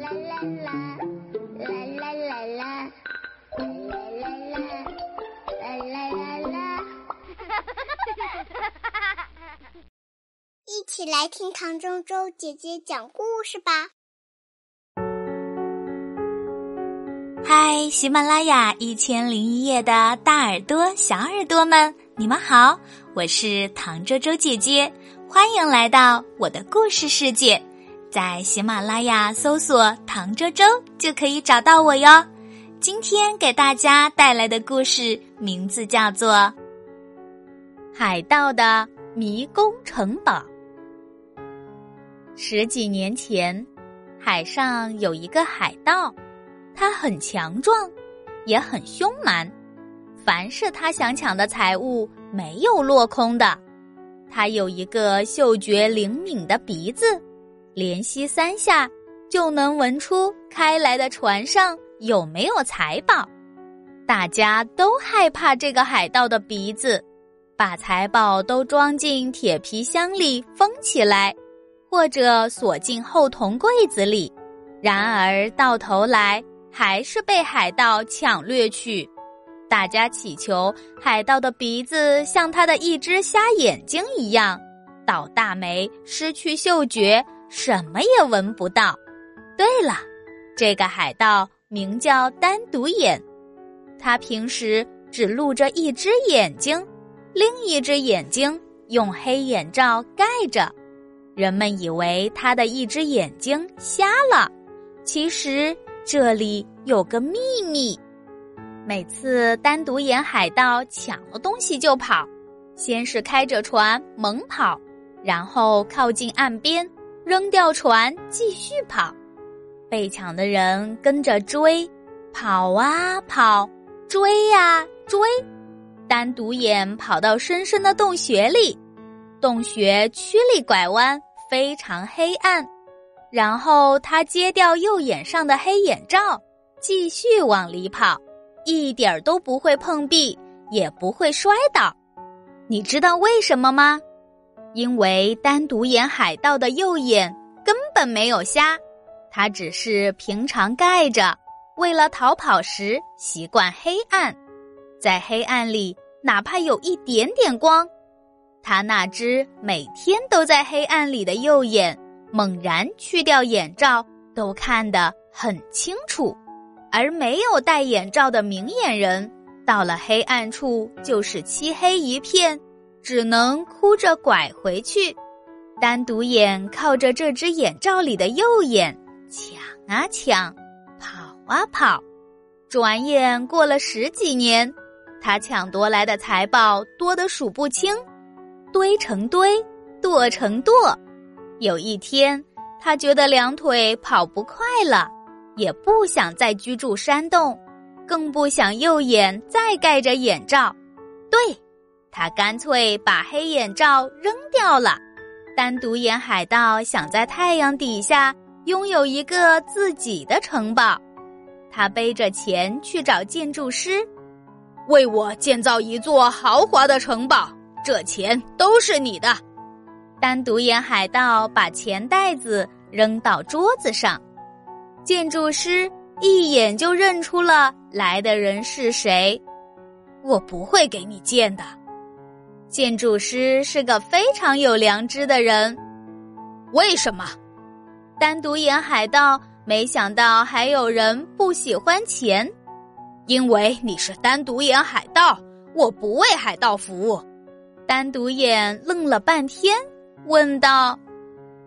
啦啦啦，啦啦啦啦，啦啦啦啦，啦啦啦。一起来听唐周周姐姐讲故事吧。嗨，喜马拉雅一千零一夜的大耳朵、小耳朵们，你们好，我是唐周周姐姐，欢迎来到我的故事世界。在喜马拉雅搜索“唐周周”就可以找到我哟。今天给大家带来的故事名字叫做《海盗的迷宫城堡》。十几年前，海上有一个海盗，他很强壮，也很凶蛮。凡是他想抢的财物，没有落空的。他有一个嗅觉灵敏的鼻子。连吸三下，就能闻出开来的船上有没有财宝。大家都害怕这个海盗的鼻子，把财宝都装进铁皮箱里封起来，或者锁进后铜柜子里。然而到头来还是被海盗抢掠去。大家祈求海盗的鼻子像他的一只瞎眼睛一样，倒大霉，失去嗅觉。什么也闻不到。对了，这个海盗名叫单独眼，他平时只露着一只眼睛，另一只眼睛用黑眼罩盖着。人们以为他的一只眼睛瞎了，其实这里有个秘密。每次单独眼海盗抢了东西就跑，先是开着船猛跑，然后靠近岸边。扔掉船，继续跑。被抢的人跟着追，跑啊跑，追呀追。单独眼跑到深深的洞穴里，洞穴曲里拐弯，非常黑暗。然后他揭掉右眼上的黑眼罩，继续往里跑，一点儿都不会碰壁，也不会摔倒。你知道为什么吗？因为单独眼海盗的右眼根本没有瞎，他只是平常盖着，为了逃跑时习惯黑暗，在黑暗里哪怕有一点点光，他那只每天都在黑暗里的右眼，猛然去掉眼罩都看得很清楚，而没有戴眼罩的明眼人，到了黑暗处就是漆黑一片。只能哭着拐回去，单独眼靠着这只眼罩里的右眼抢啊抢，跑啊跑。转眼过了十几年，他抢夺来的财宝多得数不清，堆成堆，垛成垛。有一天，他觉得两腿跑不快了，也不想再居住山洞，更不想右眼再盖着眼罩。对。他干脆把黑眼罩扔掉了，单独眼海盗想在太阳底下拥有一个自己的城堡。他背着钱去找建筑师，为我建造一座豪华的城堡，这钱都是你的。单独眼海盗把钱袋子扔到桌子上，建筑师一眼就认出了来的人是谁。我不会给你建的。建筑师是个非常有良知的人，为什么？单独沿海盗没想到还有人不喜欢钱，因为你是单独沿海盗，我不为海盗服务。单独眼愣了半天，问道：“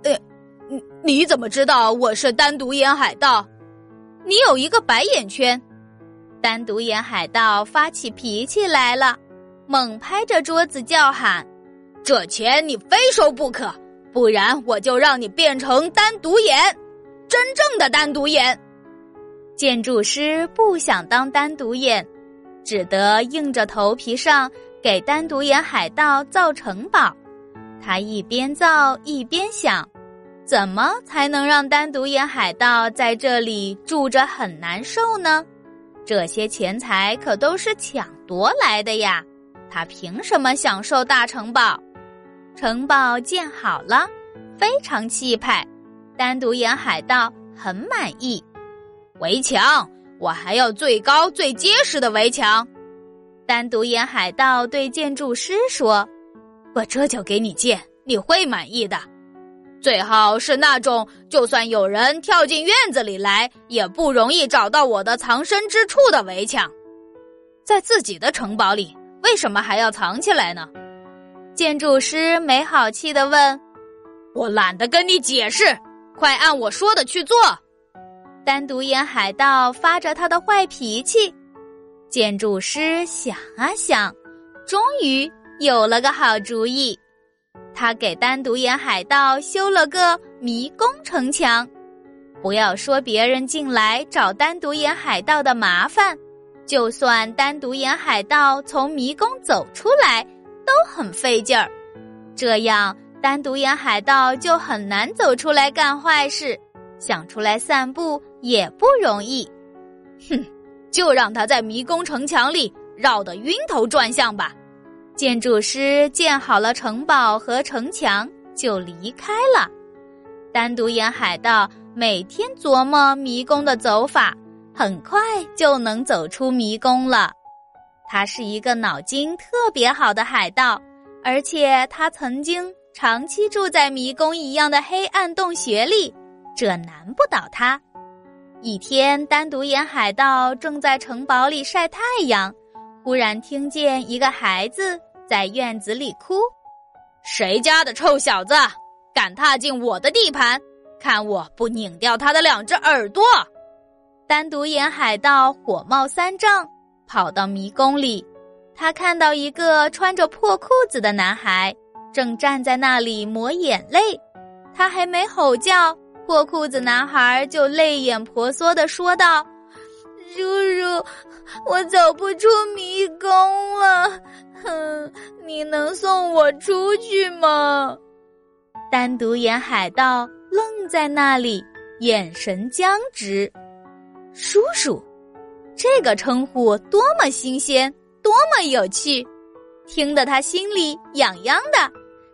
呃，你你怎么知道我是单独沿海盗？你有一个白眼圈。”单独眼海盗发起脾气来了。猛拍着桌子叫喊：“这钱你非收不可，不然我就让你变成单独眼，真正的单独眼。”建筑师不想当单独眼，只得硬着头皮上给单独眼海盗造城堡。他一边造一边想：怎么才能让单独眼海盗在这里住着很难受呢？这些钱财可都是抢夺来的呀！他凭什么享受大城堡？城堡建好了，非常气派。单独沿海盗很满意。围墙，我还要最高最结实的围墙。单独沿海盗对建筑师说：“我这就给你建，你会满意的。最好是那种，就算有人跳进院子里来，也不容易找到我的藏身之处的围墙。在自己的城堡里，为什么还要藏起来呢？”建筑师没好气的问：“我懒得跟你解释，快按我说的去做。”单独眼海盗发着他的坏脾气。建筑师想啊想，终于有了个好主意。他给单独眼海盗修了个迷宫城墙。不要说别人进来找单独眼海盗的麻烦，就算单独沿海盗从迷宫走出来，都很费劲儿。这样，单独沿海盗就很难走出来干坏事，想出来散步也不容易。哼。就让他在迷宫城墙里绕得晕头转向吧。建筑师建好了城堡和城墙，就离开了。单独沿海盗每天琢磨迷宫的走法，很快就能走出迷宫了。他是一个脑筋特别好的海盗，而且他曾经长期住在迷宫一样的黑暗洞穴里，这难不倒他。一天，单独眼海盗正在城堡里晒太阳，忽然听见一个孩子在院子里哭：“谁家的臭小子，敢踏进我的地盘？看我不拧掉他的两只耳朵！”单独眼海盗火冒三丈，跑到迷宫里。他看到一个穿着破裤子的男孩正站在那里抹眼泪，他还没吼叫。破裤子男孩就泪眼婆娑的说道：“叔叔，我走不出迷宫了，哼，你能送我出去吗？”单独眼海盗愣在那里，眼神僵直。叔叔，这个称呼多么新鲜，多么有趣，听得他心里痒痒的。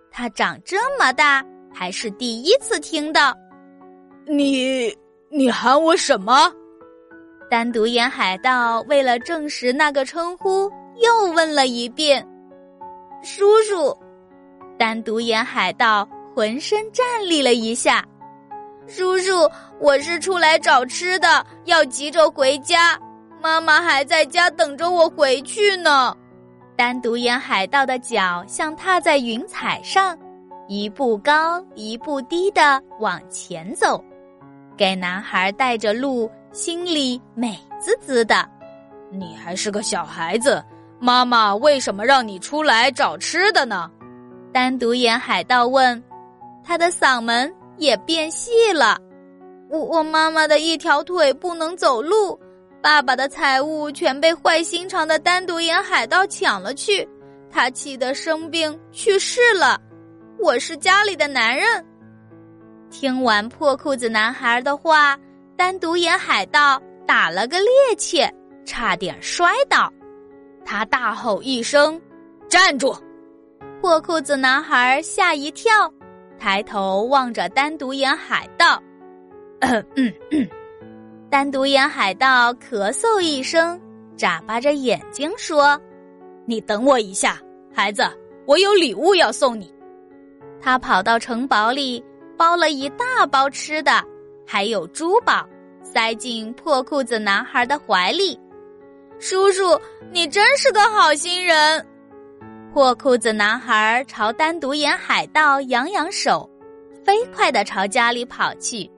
他长这么大还是第一次听到。你你喊我什么？单独眼海盗为了证实那个称呼，又问了一遍：“叔叔。”单独眼海盗浑身站立了一下：“叔叔，我是出来找吃的，要急着回家，妈妈还在家等着我回去呢。”单独眼海盗的脚像踏在云彩上，一步高一步低的往前走。给男孩带着路，心里美滋滋的。你还是个小孩子，妈妈为什么让你出来找吃的呢？单独眼海盗问，他的嗓门也变细了。我我妈妈的一条腿不能走路，爸爸的财物全被坏心肠的单独眼海盗抢了去，他气得生病去世了。我是家里的男人。听完破裤子男孩的话，单独眼海盗打了个趔趄，差点摔倒。他大吼一声：“站住！”破裤子男孩吓一跳，抬头望着单独眼海盗。单独眼海盗咳嗽一声，眨巴着眼睛说：“你等我一下，孩子，我有礼物要送你。”他跑到城堡里。包了一大包吃的，还有珠宝，塞进破裤子男孩的怀里。叔叔，你真是个好心人。破裤子男孩朝单独眼海盗扬扬手，飞快的朝家里跑去。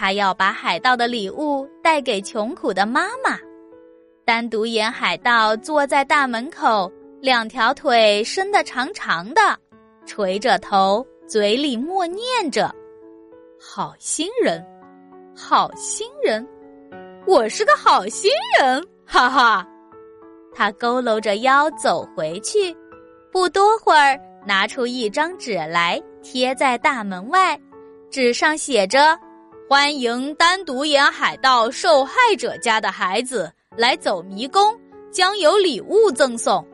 他要把海盗的礼物带给穷苦的妈妈。单独沿海盗坐在大门口，两条腿伸得长长的，垂着头，嘴里默念着。好心人，好心人，我是个好心人，哈哈！他佝偻着腰走回去，不多会儿，拿出一张纸来，贴在大门外，纸上写着：“欢迎单独沿海盗受害者家的孩子来走迷宫，将有礼物赠送。”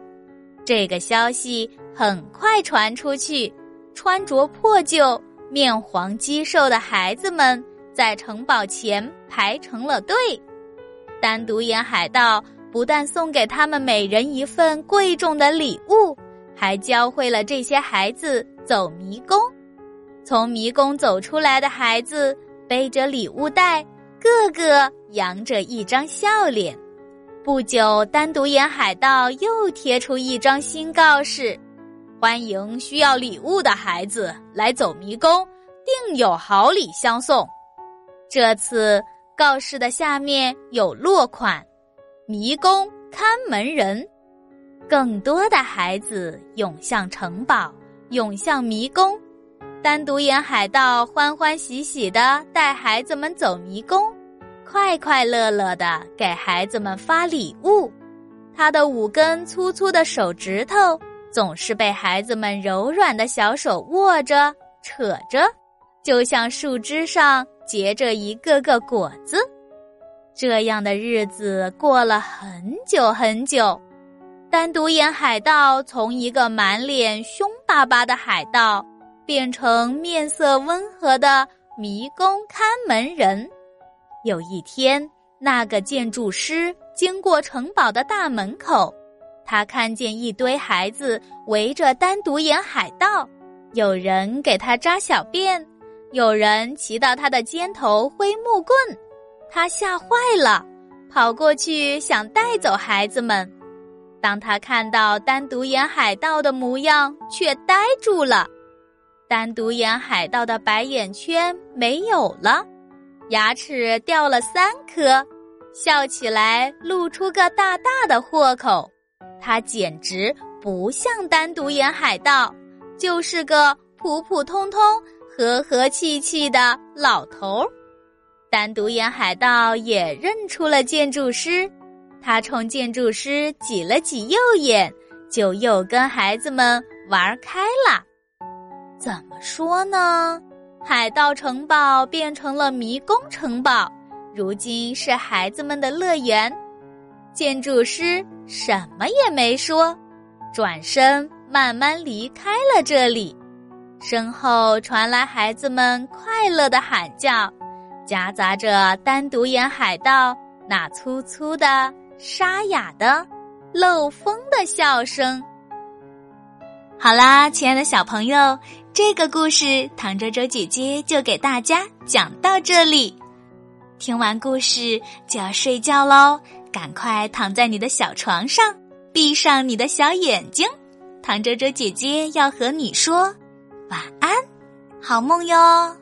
这个消息很快传出去，穿着破旧。面黄肌瘦的孩子们在城堡前排成了队。单独沿海盗不但送给他们每人一份贵重的礼物，还教会了这些孩子走迷宫。从迷宫走出来的孩子背着礼物袋，个个扬着一张笑脸。不久，单独沿海盗又贴出一张新告示：“欢迎需要礼物的孩子来走迷宫，定有好礼相送。”这次告示的下面有落款：“迷宫看门人。”更多的孩子涌向城堡，涌向迷宫。单独眼海盗欢欢喜喜的带孩子们走迷宫。快快乐乐的给孩子们发礼物，他的五根粗粗的手指头总是被孩子们柔软的小手握着、扯着，就像树枝上结着一个个果子。这样的日子过了很久很久，单独眼海盗从一个满脸凶巴巴的海盗，变成面色温和的迷宫看门人。有一天，那个建筑师经过城堡的大门口，他看见一堆孩子围着单独眼海盗，有人给他扎小辫，有人骑到他的肩头挥木棍，他吓坏了，跑过去想带走孩子们。当他看到单独眼海盗的模样，却呆住了。单独眼海盗的白眼圈没有了。牙齿掉了三颗，笑起来露出个大大的豁口。他简直不像单独眼海盗，就是个普普通通、和和气气的老头。单独眼海盗也认出了建筑师，他冲建筑师挤了挤右眼，就又跟孩子们玩开了。怎么说呢？海盗城堡变成了迷宫城堡，如今是孩子们的乐园。建筑师什么也没说，转身慢慢离开了这里。身后传来孩子们快乐的喊叫，夹杂着单独眼海盗那粗粗的、沙哑的、漏风的笑声。好啦，亲爱的小朋友。这个故事，唐周周姐姐就给大家讲到这里。听完故事就要睡觉喽，赶快躺在你的小床上，闭上你的小眼睛。唐周周姐姐要和你说晚安，好梦哟。